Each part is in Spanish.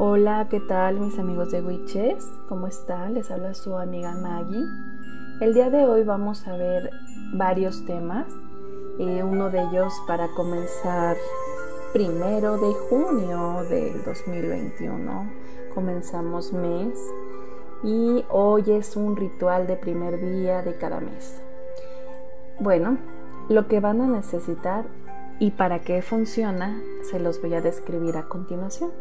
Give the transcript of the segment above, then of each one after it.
Hola, ¿qué tal mis amigos de Witches? ¿Cómo están? Les habla su amiga Maggie. El día de hoy vamos a ver varios temas. Eh, uno de ellos para comenzar primero de junio del 2021. Comenzamos mes y hoy es un ritual de primer día de cada mes. Bueno, lo que van a necesitar y para qué funciona se los voy a describir a continuación.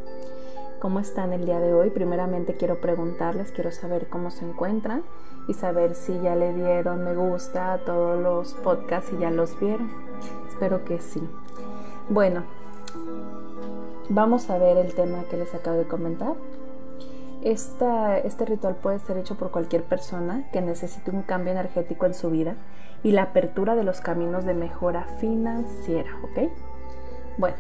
¿Cómo están el día de hoy? Primeramente quiero preguntarles, quiero saber cómo se encuentran y saber si ya le dieron me gusta a todos los podcasts y ya los vieron. Espero que sí. Bueno, vamos a ver el tema que les acabo de comentar. este ritual puede ser hecho por cualquier persona que necesite un cambio energético en su vida y la apertura de los caminos de mejora financiera, ¿ok? Bueno,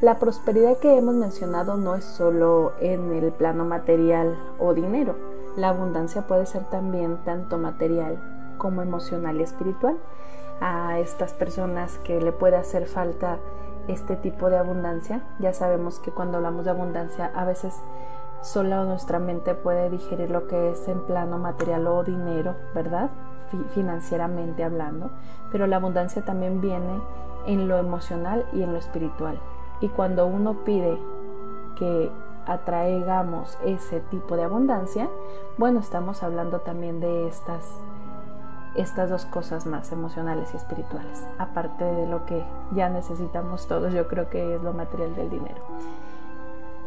la prosperidad que hemos mencionado no es solo en el plano material o dinero. La abundancia puede ser también tanto material como emocional y espiritual. A estas personas que le puede hacer falta este tipo de abundancia, ya sabemos que cuando hablamos de abundancia a veces solo nuestra mente puede digerir lo que es en plano material o dinero, ¿verdad? financieramente hablando, pero la abundancia también viene en lo emocional y en lo espiritual. Y cuando uno pide que atraigamos ese tipo de abundancia, bueno, estamos hablando también de estas, estas dos cosas más, emocionales y espirituales, aparte de lo que ya necesitamos todos, yo creo que es lo material del dinero.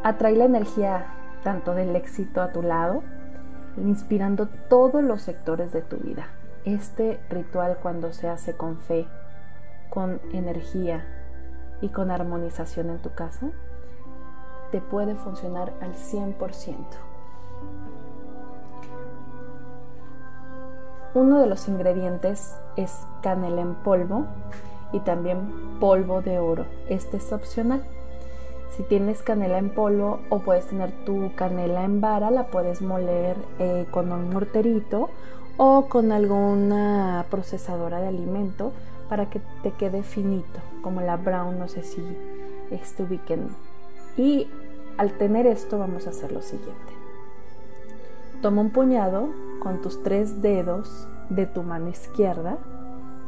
Atrae la energía tanto del éxito a tu lado, inspirando todos los sectores de tu vida. Este ritual cuando se hace con fe, con energía, y con armonización en tu casa, te puede funcionar al 100%. Uno de los ingredientes es canela en polvo y también polvo de oro. Este es opcional. Si tienes canela en polvo o puedes tener tu canela en vara, la puedes moler eh, con un morterito o con alguna procesadora de alimento para que te quede finito, como la brown, no sé si este ubiquen. Y al tener esto vamos a hacer lo siguiente. Toma un puñado con tus tres dedos de tu mano izquierda,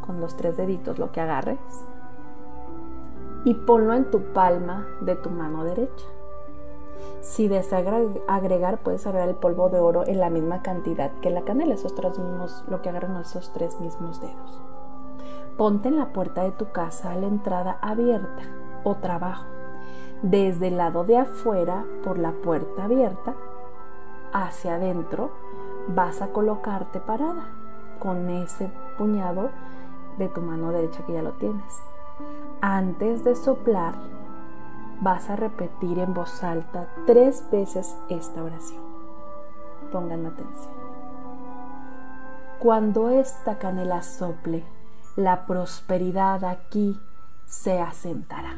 con los tres deditos lo que agarres, y ponlo en tu palma de tu mano derecha. Si deseas agregar, puedes agregar el polvo de oro en la misma cantidad que la canela, esos tres mismos, lo que agarran esos tres mismos dedos. Ponte en la puerta de tu casa a la entrada abierta o trabajo. Desde el lado de afuera, por la puerta abierta, hacia adentro, vas a colocarte parada con ese puñado de tu mano derecha que ya lo tienes. Antes de soplar, vas a repetir en voz alta tres veces esta oración. Pongan atención. Cuando esta canela sople, la prosperidad aquí se asentará.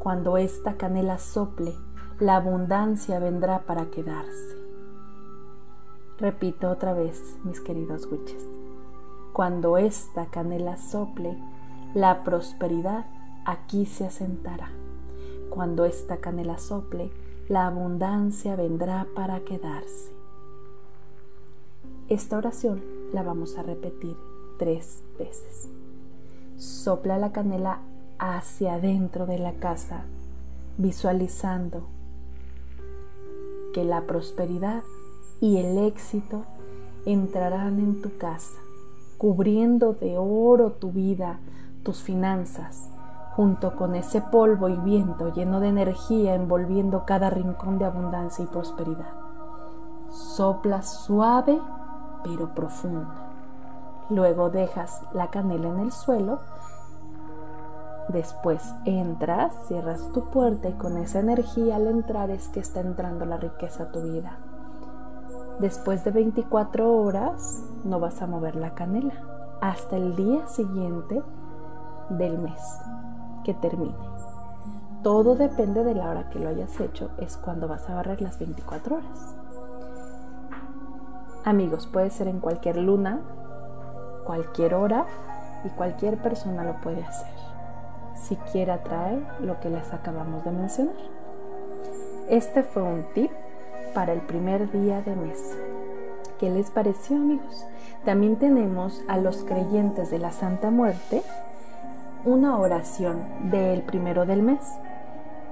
Cuando esta canela sople, la abundancia vendrá para quedarse. Repito otra vez, mis queridos witches. Cuando esta canela sople, la prosperidad aquí se asentará. Cuando esta canela sople, la abundancia vendrá para quedarse. Esta oración la vamos a repetir tres veces. Sopla la canela hacia adentro de la casa, visualizando que la prosperidad y el éxito entrarán en tu casa, cubriendo de oro tu vida, tus finanzas, junto con ese polvo y viento lleno de energía envolviendo cada rincón de abundancia y prosperidad. Sopla suave pero profundo Luego dejas la canela en el suelo. Después entras, cierras tu puerta y con esa energía al entrar es que está entrando la riqueza a tu vida. Después de 24 horas no vas a mover la canela hasta el día siguiente del mes que termine. Todo depende de la hora que lo hayas hecho, es cuando vas a barrer las 24 horas. Amigos, puede ser en cualquier luna, cualquier hora y cualquier persona lo puede hacer si quiere atraer lo que les acabamos de mencionar. Este fue un tip para el primer día de mes. ¿Qué les pareció amigos? También tenemos a los creyentes de la Santa Muerte una oración del primero del mes,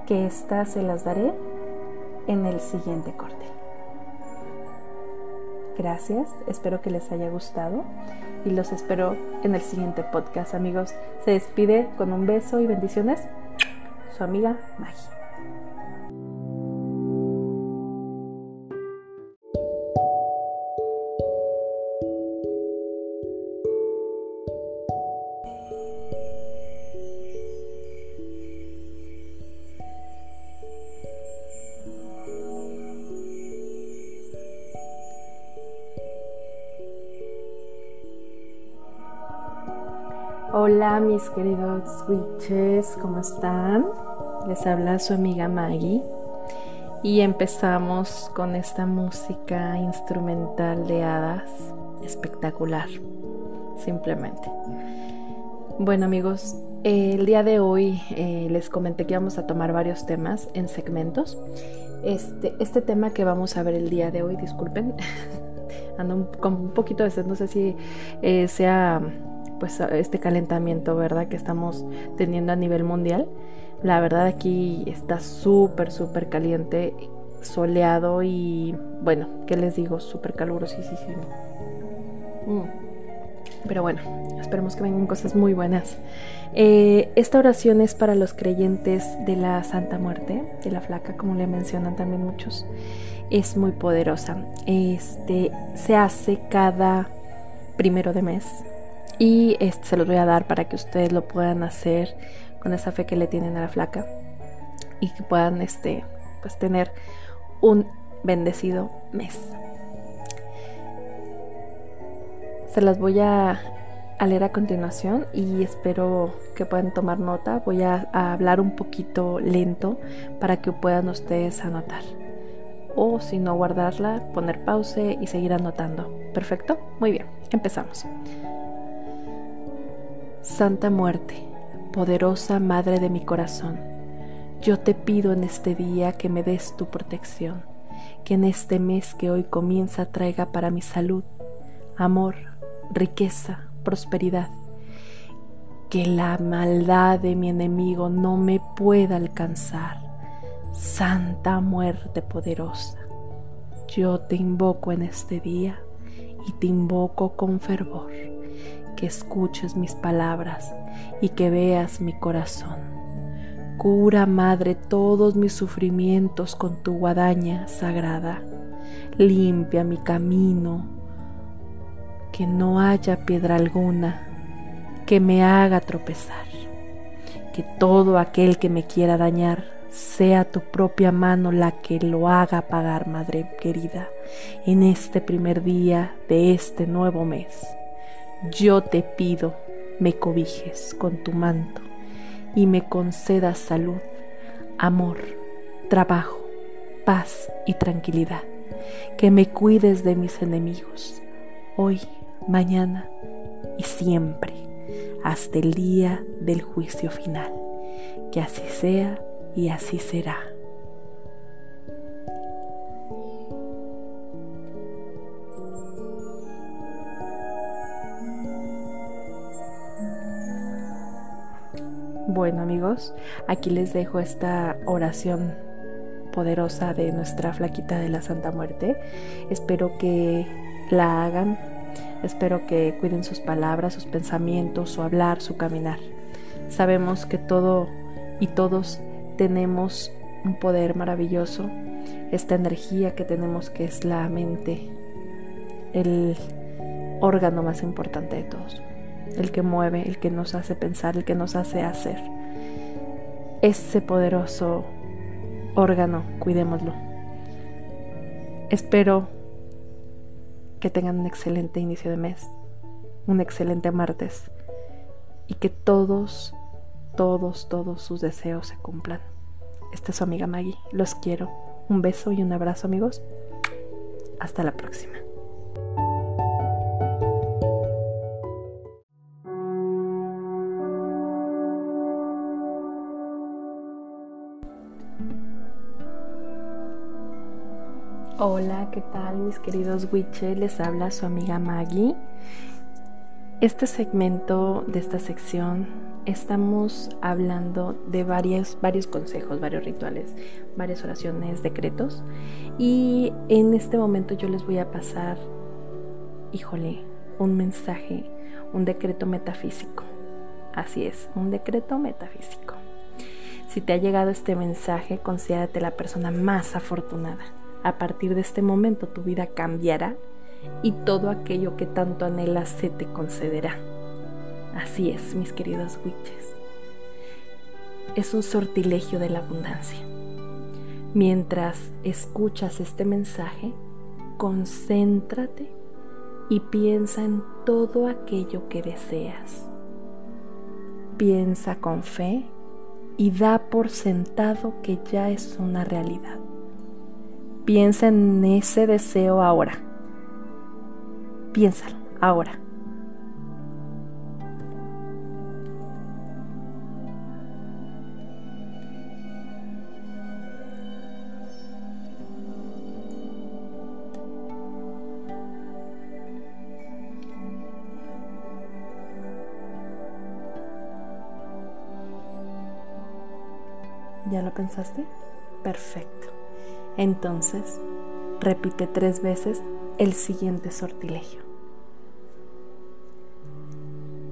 que esta se las daré en el siguiente corte. Gracias, espero que les haya gustado y los espero en el siguiente podcast amigos. Se despide con un beso y bendiciones su amiga Maggie. Hola mis queridos witches, ¿cómo están? Les habla su amiga Maggie y empezamos con esta música instrumental de hadas espectacular, simplemente. Bueno amigos, el día de hoy eh, les comenté que íbamos a tomar varios temas en segmentos. Este, este tema que vamos a ver el día de hoy, disculpen, ando con un poquito de sed, no sé si eh, sea pues este calentamiento, ¿verdad? Que estamos teniendo a nivel mundial. La verdad aquí está súper, súper caliente, soleado y bueno, ¿qué les digo? Súper calurosísimo. Mm. Pero bueno, esperemos que vengan cosas muy buenas. Eh, esta oración es para los creyentes de la Santa Muerte, de la Flaca, como le mencionan también muchos. Es muy poderosa. Este se hace cada primero de mes y este, se los voy a dar para que ustedes lo puedan hacer con esa fe que le tienen a la flaca y que puedan este, pues, tener un bendecido mes. Se las voy a, leer a continuación y espero que puedan tomar nota. Voy a, a hablar un poquito lento para que puedan ustedes anotar. O si no guardarla, poner pause y seguir anotando. ¿Perfecto? Muy bien, empezamos. Santa Muerte, poderosa Madre de mi corazón, yo te pido en este día que me des tu protección, que en este mes que hoy comienza traiga para mi salud, amor, riqueza, prosperidad, que la maldad de mi enemigo no me pueda alcanzar. Santa muerte poderosa, yo te invoco en este día y te invoco con fervor que escuches mis palabras y que veas mi corazón. Cura, Madre, todos mis sufrimientos con tu guadaña sagrada. Limpia mi camino, que no haya piedra alguna que me haga tropezar. Que todo aquel que me quiera dañar sea tu propia mano la que lo haga pagar, Madre querida, en este primer día de este nuevo mes yo te pido me cobijes con tu manto y me concedas salud, amor, trabajo, paz y tranquilidad, que me cuides de mis enemigos, hoy, mañana y siempre, hasta el día del juicio final. Que así sea y así será. Bueno amigos, aquí les dejo esta oración poderosa de nuestra flaquita de la Santa Muerte. Espero que la hagan, espero que cuiden sus palabras, sus pensamientos, su hablar, su caminar. Sabemos que todo y todos tenemos un poder maravilloso, esta energía que tenemos que es la mente, el órgano más importante de todos el que mueve, el que nos hace pensar, el que nos hace hacer. Ese poderoso órgano, cuidémoslo. Espero que tengan un excelente inicio de mes, un excelente martes y que todos, todos, todos sus deseos se cumplan. Esta es su amiga Maggie. Los quiero. Un beso y un abrazo amigos. Hasta la próxima. Hola, ¿qué tal mis queridos witches? Les habla su amiga Maggie. Este segmento de esta sección estamos hablando de varios, varios consejos, varios rituales, varias oraciones, decretos. Y en este momento yo les voy a pasar, híjole, un mensaje, un decreto metafísico. Así es, un decreto metafísico. Si te ha llegado este mensaje, considérate la persona más afortunada a partir de este momento tu vida cambiará y todo aquello que tanto anhelas se te concederá. Así es, mis queridos witches. Es un sortilegio de la abundancia. Mientras escuchas este mensaje, concéntrate y piensa en todo aquello que deseas. Piensa con fe y da por sentado que ya es una realidad. Piensa en ese deseo ahora. Piénsalo ahora. ¿Ya lo pensaste? Perfecto. Entonces, repite tres veces el siguiente sortilegio.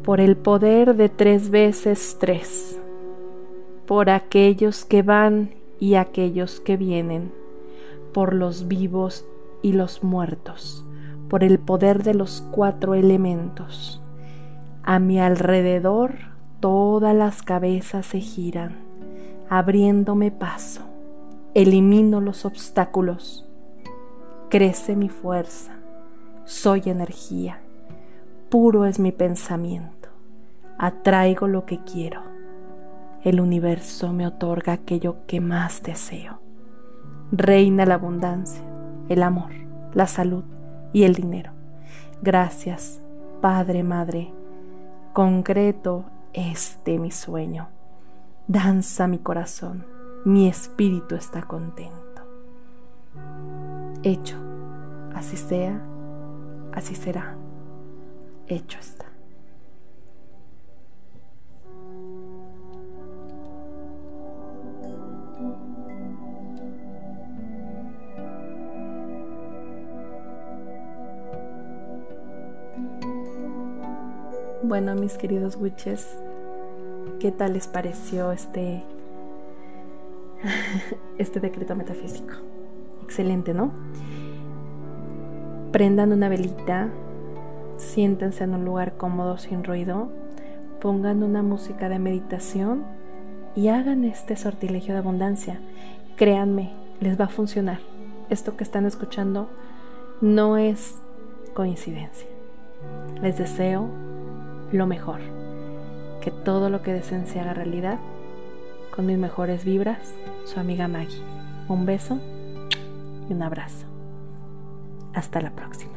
Por el poder de tres veces tres, por aquellos que van y aquellos que vienen, por los vivos y los muertos, por el poder de los cuatro elementos. A mi alrededor todas las cabezas se giran, abriéndome paso elimino los obstáculos, crece mi fuerza, soy energía, puro es mi pensamiento, atraigo lo que quiero, el universo me otorga aquello que más deseo, reina la abundancia, el amor, la salud y el dinero. Gracias, Padre, Madre, concreto este mi sueño, danza mi corazón mi espíritu está contento. Hecho, así sea, así será, hecho está. Bueno, mis queridos witches, ¿qué tal les pareció este este decreto metafísico. Excelente, ¿no? Prendan una velita, siéntense en un lugar cómodo sin ruido, pongan una música de meditación y hagan este sortilegio de abundancia. Créanme, les va a funcionar. Esto que están escuchando no es coincidencia. Les deseo lo mejor, que todo lo que deseen se haga realidad con mis mejores vibras, su amiga Maggie. Un beso y un abrazo. Hasta la próxima.